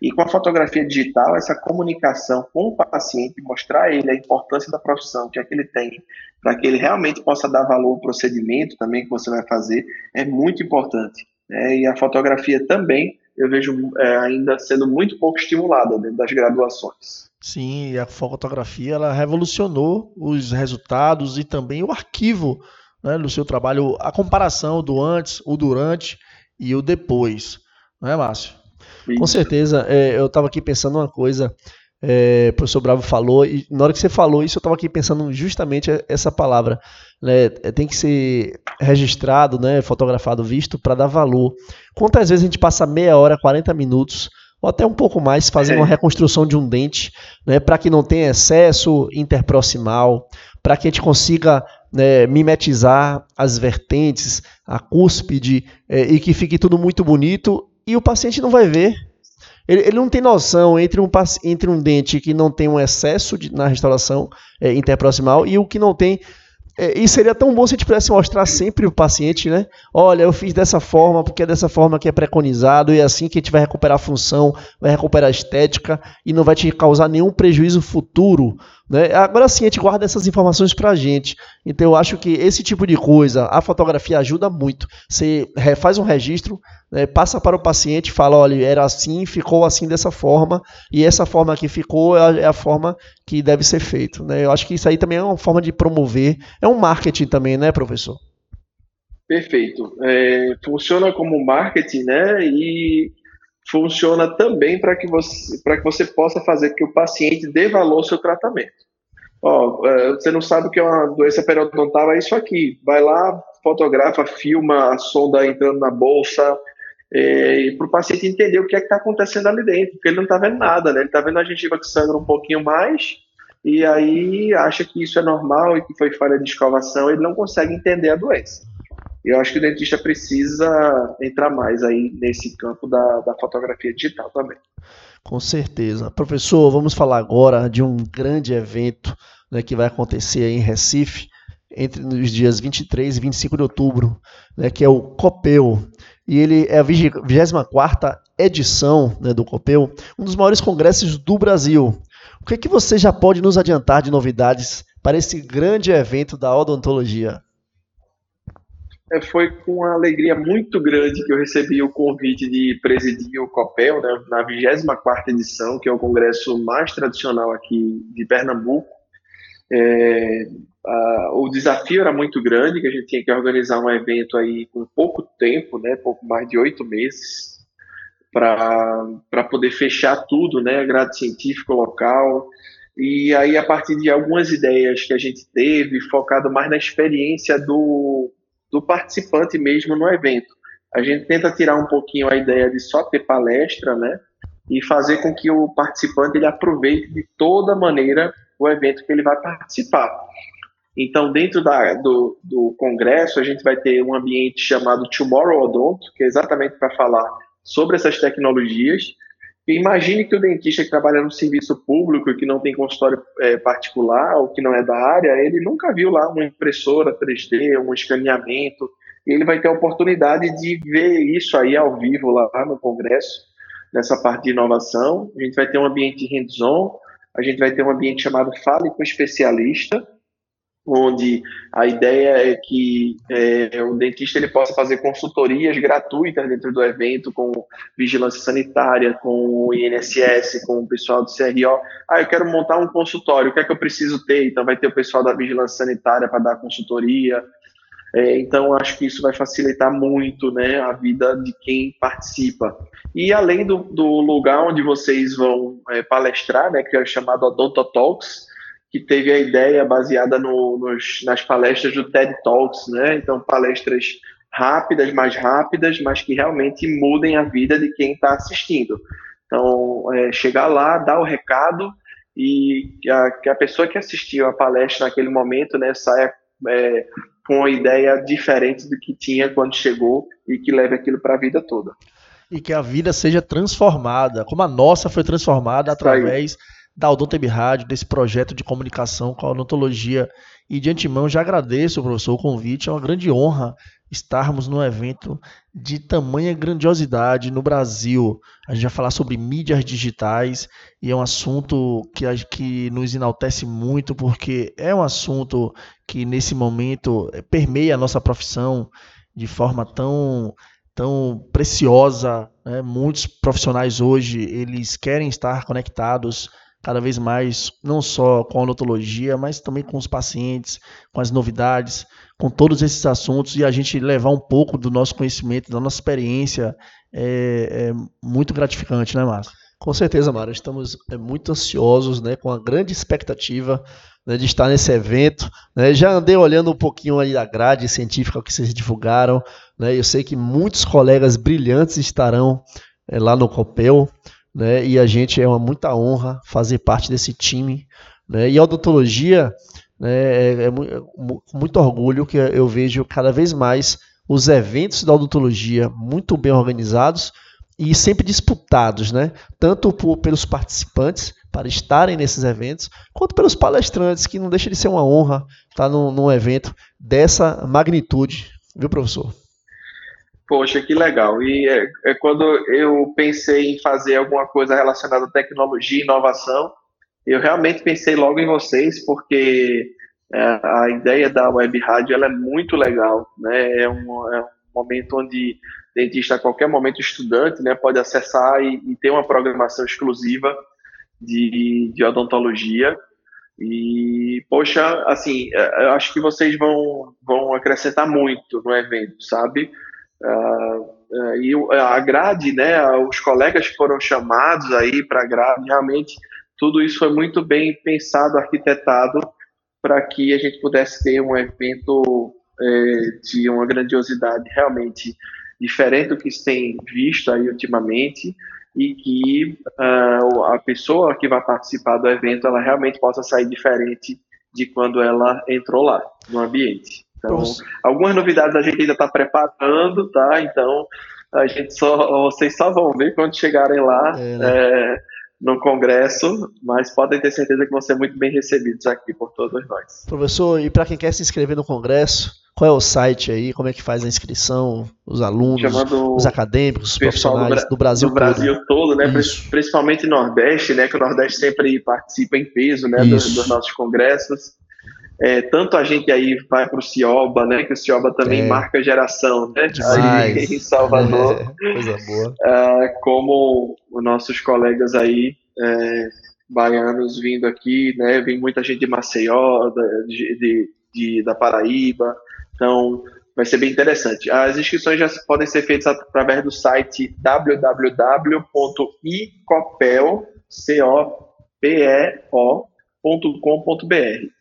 E com a fotografia digital, essa comunicação com o paciente, mostrar ele a importância da profissão, o que é que ele tem, para que ele realmente possa dar valor ao procedimento também que você vai fazer, é muito importante. Né? E a fotografia também, eu vejo é, ainda sendo muito pouco estimulada dentro das graduações. Sim, a fotografia ela revolucionou os resultados e também o arquivo né, do seu trabalho, a comparação do antes, o durante e o depois. Não é, Márcio? Com certeza, é, eu estava aqui pensando uma coisa, é, o professor Bravo falou, e na hora que você falou isso, eu estava aqui pensando justamente essa palavra. Né, é, tem que ser registrado, né, fotografado, visto, para dar valor. Quantas vezes a gente passa meia hora, 40 minutos ou até um pouco mais, fazendo é. uma reconstrução de um dente, né, para que não tenha excesso interproximal, para que a gente consiga né, mimetizar as vertentes, a cúspide, é, e que fique tudo muito bonito e o paciente não vai ver. Ele, ele não tem noção entre um, entre um dente que não tem um excesso de, na restauração é, interproximal e o que não tem é, e seria tão bom se a gente pudesse mostrar sempre o paciente, né? Olha, eu fiz dessa forma, porque é dessa forma que é preconizado, e é assim que a gente vai recuperar a função, vai recuperar a estética, e não vai te causar nenhum prejuízo futuro né? Agora sim, a gente guarda essas informações para a gente. Então eu acho que esse tipo de coisa, a fotografia ajuda muito. Você faz um registro, né, passa para o paciente fala: olha, era assim, ficou assim dessa forma, e essa forma que ficou é a, é a forma que deve ser feito. Né? Eu acho que isso aí também é uma forma de promover, é um marketing também, né, professor? Perfeito. É, funciona como marketing, né? E funciona também para que você que você possa fazer que o paciente dê valor ao seu tratamento. Ó, é, você não sabe o que é uma doença periodontal, é isso aqui. Vai lá, fotografa, filma a sonda entrando na bolsa, é, para o paciente entender o que é está acontecendo ali dentro, porque ele não está vendo nada, né? Ele está vendo a gengiva que sangra um pouquinho mais e aí acha que isso é normal e que foi falha de escovação, ele não consegue entender a doença. Eu acho que o dentista precisa entrar mais aí nesse campo da, da fotografia digital também. Com certeza. Professor, vamos falar agora de um grande evento né, que vai acontecer em Recife entre os dias 23 e 25 de outubro, né, que é o COPEU. E ele é a 24 edição né, do COPEU, um dos maiores congressos do Brasil. O que, é que você já pode nos adiantar de novidades para esse grande evento da odontologia? É, foi com uma alegria muito grande que eu recebi o convite de presidir o COPEL, né, na 24ª edição, que é o congresso mais tradicional aqui de Pernambuco. É, a, o desafio era muito grande, que a gente tinha que organizar um evento aí com pouco tempo, né, pouco mais de oito meses, para poder fechar tudo, né, grade científico local, e aí, a partir de algumas ideias que a gente teve, focado mais na experiência do, do participante mesmo no evento. A gente tenta tirar um pouquinho a ideia de só ter palestra, né? E fazer com que o participante ele aproveite de toda maneira o evento que ele vai participar. Então, dentro da, do, do congresso, a gente vai ter um ambiente chamado Tomorrow Odonto, que é exatamente para falar sobre essas tecnologias Imagine que o dentista que trabalha no serviço público, que não tem consultório é, particular ou que não é da área, ele nunca viu lá uma impressora 3D, um escaneamento. ele vai ter a oportunidade de ver isso aí ao vivo lá no congresso, nessa parte de inovação. A gente vai ter um ambiente hands-on, a gente vai ter um ambiente chamado Fale com Especialista, onde a ideia é que é, o dentista ele possa fazer consultorias gratuitas dentro do evento com vigilância sanitária, com o INSS, com o pessoal do CRO. Ah, eu quero montar um consultório, o que é que eu preciso ter? Então vai ter o pessoal da vigilância sanitária para dar consultoria. É, então acho que isso vai facilitar muito né, a vida de quem participa. E além do, do lugar onde vocês vão é, palestrar, né, que é chamado Odonto Talks, que teve a ideia baseada no, nos, nas palestras do TED Talks, né? Então, palestras rápidas, mais rápidas, mas que realmente mudem a vida de quem está assistindo. Então, é, chegar lá, dar o recado e que a, que a, pessoa que assistiu a palestra naquele momento, né, saia é, com uma ideia diferente do que tinha quando chegou e que leve aquilo para a vida toda. E que a vida seja transformada, como a nossa foi transformada através da Odontab Rádio, desse projeto de comunicação com a odontologia. E de antemão já agradeço, professor, o convite. É uma grande honra estarmos num evento de tamanha grandiosidade no Brasil. A gente vai falar sobre mídias digitais e é um assunto que, que nos enaltece muito, porque é um assunto que nesse momento permeia a nossa profissão de forma tão tão preciosa. Né? Muitos profissionais hoje eles querem estar conectados cada vez mais, não só com a odontologia, mas também com os pacientes, com as novidades, com todos esses assuntos e a gente levar um pouco do nosso conhecimento, da nossa experiência é, é muito gratificante, né, Márcio? Com certeza, Mário. Estamos é, muito ansiosos, né, com a grande expectativa né, de estar nesse evento. Né? Já andei olhando um pouquinho aí da grade científica que vocês divulgaram. Né? Eu sei que muitos colegas brilhantes estarão é, lá no COPEL né? E a gente é uma muita honra fazer parte desse time, né? E a odontologia, né, é, é, com muito orgulho que eu vejo cada vez mais os eventos da odontologia muito bem organizados e sempre disputados, né? Tanto por, pelos participantes para estarem nesses eventos, quanto pelos palestrantes, que não deixa de ser uma honra estar num, num evento dessa magnitude, viu, professor? Poxa, que legal. E é, é, quando eu pensei em fazer alguma coisa relacionada à tecnologia e inovação, eu realmente pensei logo em vocês, porque é, a ideia da web rádio ela é muito legal. Né? É, um, é um momento onde dentista a qualquer momento estudante né, pode acessar e, e ter uma programação exclusiva de, de odontologia. E, poxa, assim, é, eu acho que vocês vão, vão acrescentar muito no evento, sabe? Uh, e a grade, né, os colegas foram chamados aí para a grade, realmente tudo isso foi muito bem pensado, arquitetado, para que a gente pudesse ter um evento é, de uma grandiosidade realmente diferente do que se tem visto aí ultimamente e que uh, a pessoa que vai participar do evento ela realmente possa sair diferente de quando ela entrou lá no ambiente. Então, algumas novidades a gente ainda está preparando, tá? Então, a gente só, vocês só vão ver quando chegarem lá é, né? é, no congresso, mas podem ter certeza que vão ser muito bem recebidos aqui por todos nós. Professor, e para quem quer se inscrever no congresso, qual é o site aí? Como é que faz a inscrição? Os alunos, Chamando os acadêmicos, os profissionais do, do Brasil do Brasil todo, todo né? Isso. Principalmente Nordeste, né? Que o Nordeste sempre participa em peso, né? Dos, dos nossos congressos. É, tanto a gente aí vai para o Cioba, né? Que o Cioba também é. marca geração, né? Aí em Salvador. É, *laughs* coisa boa. É, como os nossos colegas aí é, baianos vindo aqui, né? Vem muita gente de Maceió, de, de, de, da Paraíba. Então, vai ser bem interessante. As inscrições já podem ser feitas através do site www.icopel.com.br.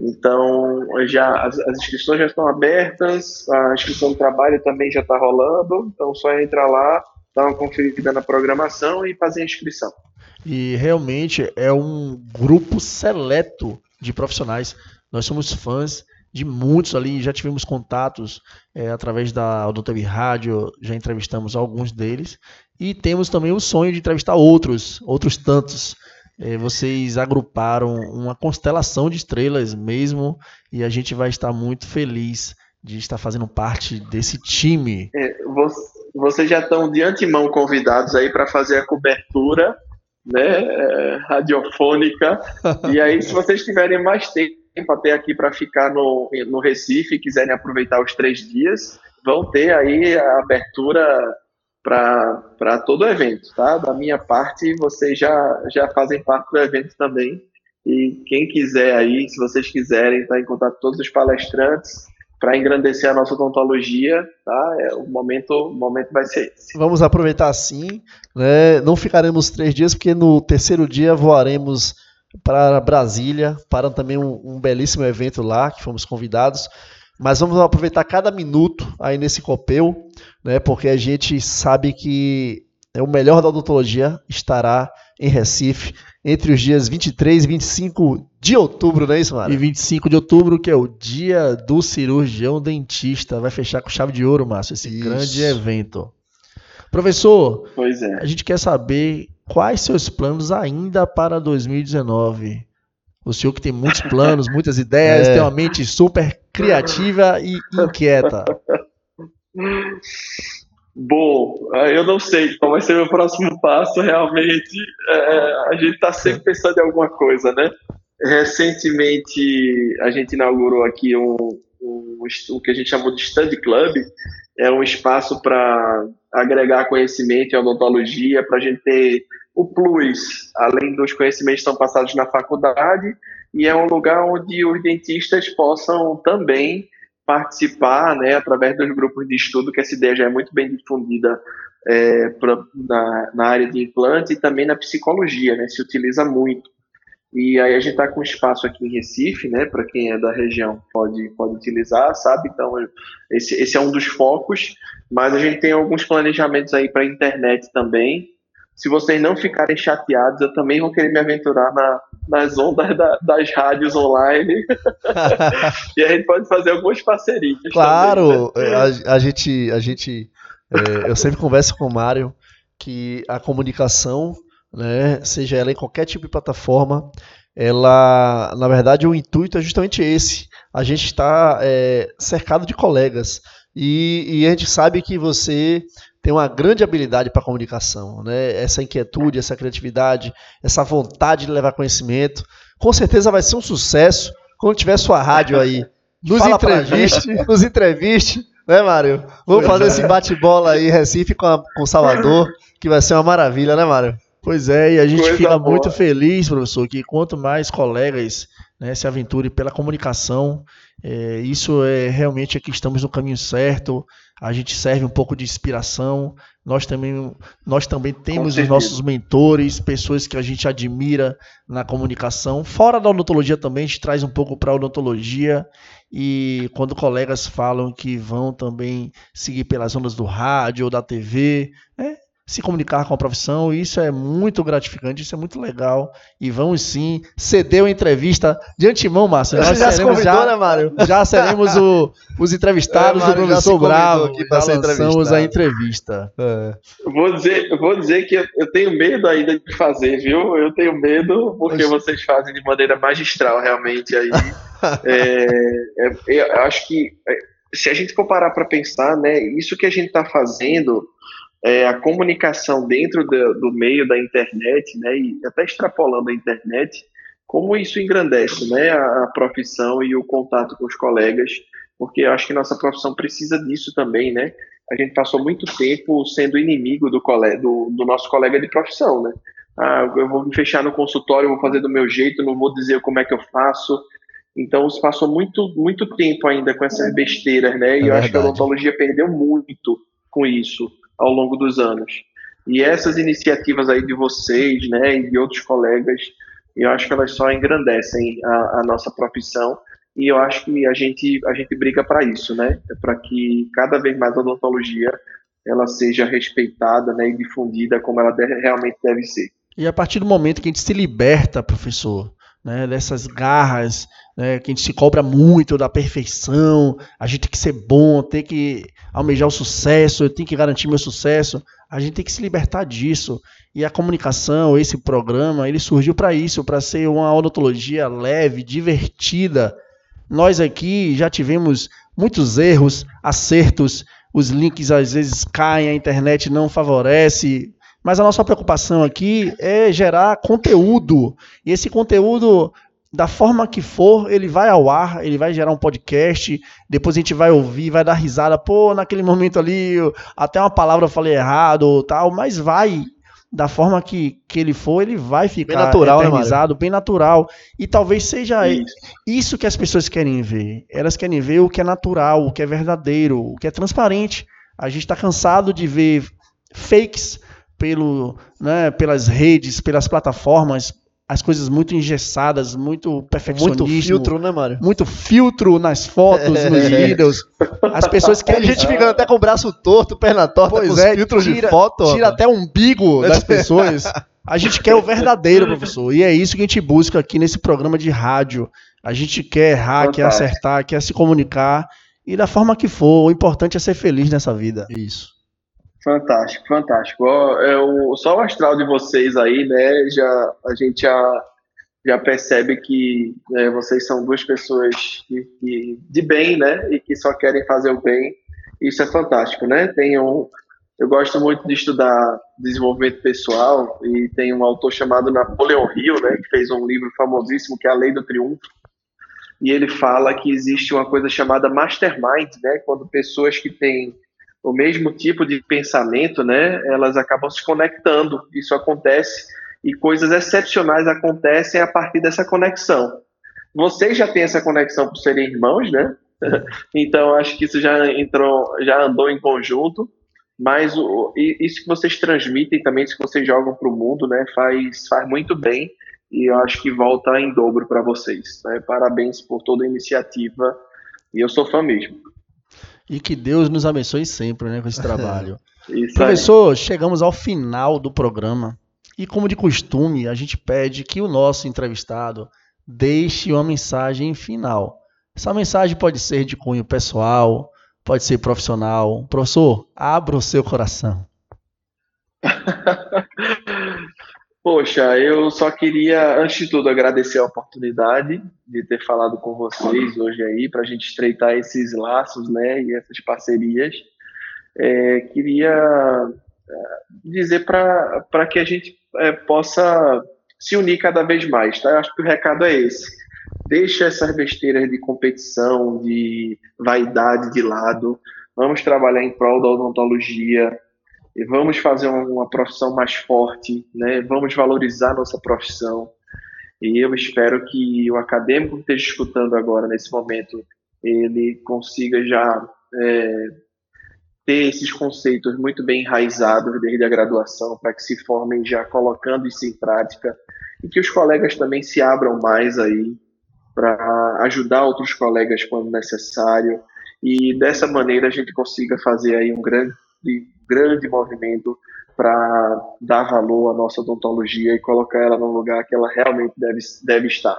Então, já as, as, inscrições já estão abertas, a inscrição do trabalho também já está rolando, então só entrar lá, dar uma conferida na programação e fazer a inscrição. E realmente é um grupo seleto de profissionais. Nós somos fãs de muitos ali, já tivemos contatos é, através da Odontobi Rádio, já entrevistamos alguns deles, e temos também o sonho de entrevistar outros, outros tantos. É, vocês agruparam uma constelação de estrelas mesmo, e a gente vai estar muito feliz de estar fazendo parte desse time. É, vocês já estão de antemão convidados aí para fazer a cobertura né, é, radiofônica, *laughs* e aí se vocês tiverem mais tempo até aqui para ficar no, no Recife e quiserem aproveitar os três dias, vão ter aí a abertura para todo o evento, tá? Da minha parte, vocês já, já fazem parte do evento também. E quem quiser aí, se vocês quiserem, estar tá em contato com todos os palestrantes para engrandecer a nossa odontologia, tá? É, o momento, o momento vai ser esse. Vamos aproveitar sim, né? Não ficaremos três dias, porque no terceiro dia voaremos para Brasília, para também um, um belíssimo evento lá, que fomos convidados. Mas vamos aproveitar cada minuto aí nesse copeu, né? Porque a gente sabe que é o melhor da odontologia estará em Recife entre os dias 23 e 25 de outubro, não é isso, Mário? E 25 de outubro, que é o dia do cirurgião dentista. Vai fechar com chave de ouro, Márcio, esse isso. grande evento. Professor, é. a gente quer saber quais seus planos ainda para 2019. O senhor que tem muitos planos, muitas ideias, é. tem uma mente super criativa e inquieta. Bom, eu não sei qual vai ser o meu próximo passo, realmente. É, a gente está sempre pensando em alguma coisa, né? Recentemente, a gente inaugurou aqui um, um, o que a gente chamou de Stand Club, é um espaço para agregar conhecimento em odontologia, para a gente ter o plus, além dos conhecimentos que são passados na faculdade, e é um lugar onde os dentistas possam também participar, né, através dos grupos de estudo, que essa ideia já é muito bem difundida é, pra, na, na, área de implante e também na psicologia, né, se utiliza muito. E aí a gente está com espaço aqui em Recife, né? Para quem é da região pode, pode utilizar, sabe? Então esse, esse é um dos focos, mas a gente tem alguns planejamentos aí para a internet também. Se vocês não ficarem chateados, eu também vou querer me aventurar na, nas ondas da, das rádios online. *laughs* *laughs* e a gente pode fazer algumas parcerias. Claro, também, né? a, a, gente, a gente, é, eu sempre converso com o Mário que a comunicação, né, seja ela em qualquer tipo de plataforma, ela, na verdade, o intuito é justamente esse. A gente está é, cercado de colegas e, e, a gente sabe que você tem uma grande habilidade para comunicação, né? Essa inquietude, essa criatividade, essa vontade de levar conhecimento, com certeza vai ser um sucesso quando tiver sua rádio aí. *laughs* Nos entreviste, nos entreviste, né, Mário? Vamos fazer esse bate-bola aí, Recife com, a, com Salvador, que vai ser uma maravilha, né, Mário? Pois é, e a gente Coisa fica boa. muito feliz, professor, que quanto mais colegas né, se aventurem pela comunicação, é, isso é realmente aqui estamos no caminho certo. A gente serve um pouco de inspiração. Nós também, nós também temos os nossos mentores, pessoas que a gente admira na comunicação. Fora da odontologia também, a gente traz um pouco para a odontologia. E quando colegas falam que vão também seguir pelas ondas do rádio ou da TV, né, se comunicar com a profissão, isso é muito gratificante, isso é muito legal. E vamos sim ceder uma entrevista de antemão, Márcio. Nós já seremos, convidou, já, né, Mário? Já seremos o, os entrevistados é, Mário, do professor Bravo. Aqui já lançamos a entrevista. É. Vou, dizer, vou dizer que eu tenho medo ainda de fazer, viu? Eu tenho medo porque vocês fazem de maneira magistral, realmente. Aí, *laughs* é, é, eu acho que é, se a gente for parar para pensar, né, isso que a gente está fazendo é, a comunicação dentro do, do, meio da internet, né, e até extrapolando a internet, como isso engrandece né, a, a, profissão e o contato com os colegas, porque eu acho que nossa profissão precisa disso também, né? A gente passou muito tempo sendo inimigo do, colega, do, do nosso colega de profissão, né? Ah, eu vou me fechar no consultório, vou fazer do meu jeito, não vou dizer como é que eu faço. Então, se passou muito, muito tempo ainda com essas besteiras, né? E é eu acho que a odontologia perdeu muito com isso ao longo dos anos. E essas iniciativas aí de vocês, né, e de outros colegas, eu acho que elas só engrandecem a, a nossa profissão e eu acho que a gente a gente briga para isso, né, é para que cada vez mais a odontologia ela seja respeitada, né, e difundida como ela realmente deve ser. E a partir do momento que a gente se liberta, professor, né, dessas garras, né, que a gente se cobra muito da perfeição, a gente tem que ser bom, tem que almejar o sucesso, eu tenho que garantir meu sucesso. A gente tem que se libertar disso. E a comunicação, esse programa, ele surgiu para isso, para ser uma odontologia leve, divertida. Nós aqui já tivemos muitos erros, acertos, os links às vezes caem, a internet não favorece, mas a nossa preocupação aqui é gerar conteúdo. E esse conteúdo, da forma que for, ele vai ao ar, ele vai gerar um podcast, depois a gente vai ouvir, vai dar risada. Pô, naquele momento ali, até uma palavra eu falei errado ou tal, mas vai. Da forma que, que ele for, ele vai ficar bem natural, né, eternizado, né, bem natural. E talvez seja isso. isso que as pessoas querem ver. Elas querem ver o que é natural, o que é verdadeiro, o que é transparente. A gente está cansado de ver fakes, pelo, né, pelas redes, pelas plataformas, as coisas muito engessadas, muito perfeccionismo. Muito filtro, né, Mário? Muito filtro nas fotos, é. *laughs* nos vídeos. As pessoas querem... A gente fica até com o braço torto, perna torta, pois com é, filtros tira, de foto. Tira até o umbigo das *laughs* pessoas. A gente quer o verdadeiro, professor. E é isso que a gente busca aqui nesse programa de rádio. A gente quer errar, Fantástico. quer acertar, quer se comunicar. E da forma que for, o importante é ser feliz nessa vida. Isso. Fantástico, fantástico. É o, só o astral de vocês aí, né? Já, a gente já, já percebe que né, vocês são duas pessoas que, que, de bem, né? E que só querem fazer o bem. Isso é fantástico, né? Tem um, eu gosto muito de estudar desenvolvimento pessoal e tem um autor chamado Napoleão Hill, né? Que fez um livro famosíssimo que é A Lei do Triunfo. E ele fala que existe uma coisa chamada mastermind, né? Quando pessoas que têm o mesmo tipo de pensamento, né, elas acabam se conectando. Isso acontece e coisas excepcionais acontecem a partir dessa conexão. Vocês já têm essa conexão por serem irmãos, né? *laughs* Então acho que isso já entrou, já andou em conjunto. Mas o, isso que vocês transmitem também, isso que vocês jogam para o mundo, né, faz, faz muito bem e eu acho que volta em dobro para vocês. Né? Parabéns por toda a iniciativa e eu sou fã mesmo. E que Deus nos abençoe sempre né, com esse *laughs* trabalho. Professor, chegamos ao final do programa. E como de costume, a gente pede que o nosso entrevistado deixe uma mensagem final. Essa mensagem pode ser de cunho pessoal, pode ser profissional. Professor, abra o seu coração. *laughs* Poxa, eu só queria, antes de tudo, agradecer a oportunidade de ter falado com vocês hoje aí, para a gente estreitar esses laços, né, e essas parcerias. É, queria é, dizer para que a gente é, possa se unir cada vez mais, tá? Eu acho que o recado é esse. Deixa essas besteiras de competição, de vaidade de lado. Vamos trabalhar em prol da odontologia, vamos fazer uma profissão mais forte, né? vamos valorizar nossa profissão. E eu espero que o acadêmico que esteja escutando agora, nesse momento, ele consiga já é, ter esses conceitos muito bem enraizados desde a graduação, para que se formem já colocando isso em prática, e que os colegas também se abram mais aí para ajudar outros colegas quando necessário, e dessa maneira a gente consiga fazer aí um grande de grande movimento para dar valor à nossa odontologia e colocar ela no lugar que ela realmente deve, deve estar.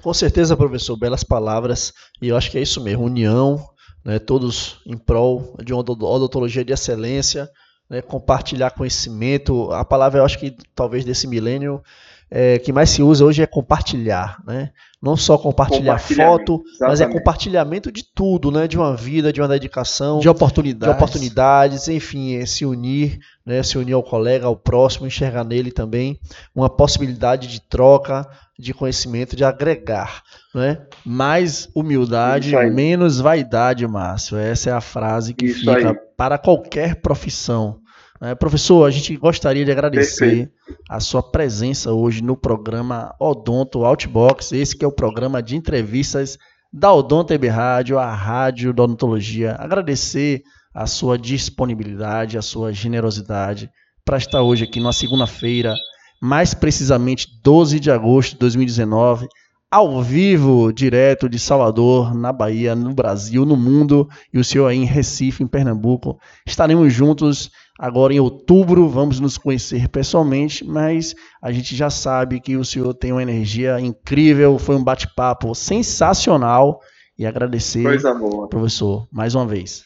Com certeza, professor, belas palavras, e eu acho que é isso mesmo, união, né, todos em prol de uma odontologia de excelência, né, compartilhar conhecimento, a palavra eu acho que talvez desse milênio é, que mais se usa hoje é compartilhar, né? Não só compartilhar foto, mas é compartilhamento de tudo, né? De uma vida, de uma dedicação, de oportunidades, de oportunidades enfim, é se unir, né? Se unir ao colega, ao próximo, enxergar nele também uma possibilidade de troca, de conhecimento, de agregar, né? Mais humildade, menos vaidade, Márcio. Essa é a frase que Isso fica aí. para qualquer profissão. É, professor, a gente gostaria de agradecer Perfeito. a sua presença hoje no programa Odonto Outbox, esse que é o programa de entrevistas da Odonto EB Rádio, a rádio da odontologia. Agradecer a sua disponibilidade, a sua generosidade para estar hoje aqui numa segunda-feira, mais precisamente 12 de agosto de 2019, ao vivo, direto de Salvador, na Bahia, no Brasil, no mundo, e o senhor aí em Recife, em Pernambuco. Estaremos juntos agora em outubro, vamos nos conhecer pessoalmente, mas a gente já sabe que o senhor tem uma energia incrível, foi um bate-papo sensacional e agradecer, Coisa boa. professor, mais uma vez.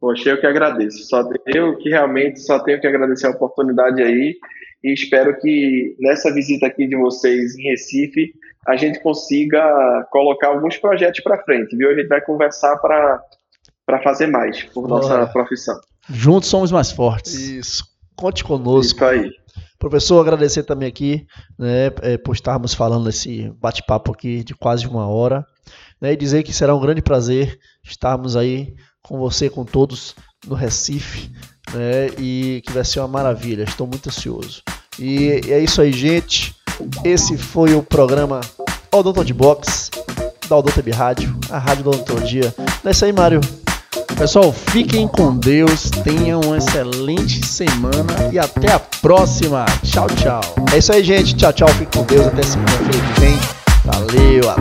Poxa, eu que agradeço. Só eu que realmente só tenho que agradecer a oportunidade aí e espero que nessa visita aqui de vocês em Recife a gente consiga colocar alguns projetos para frente, viu? A gente vai conversar para fazer mais por nossa profissão. Juntos somos mais fortes. Isso. Conte conosco. Isso aí. Professor, agradecer também aqui né, é, por estarmos falando nesse bate-papo aqui de quase uma hora. Né, e dizer que será um grande prazer estarmos aí com você, com todos no Recife, né, e que vai ser uma maravilha. Estou muito ansioso. E é isso aí, gente. Esse foi o programa Odonto de Box da Odonto Rádio, a rádio da odontologia. É isso aí, Mário. Pessoal, fiquem com Deus, tenham uma excelente semana e até a próxima. Tchau, tchau. É isso aí, gente. Tchau, tchau. Fiquem com Deus. Até segunda-feira que vem. Valeu.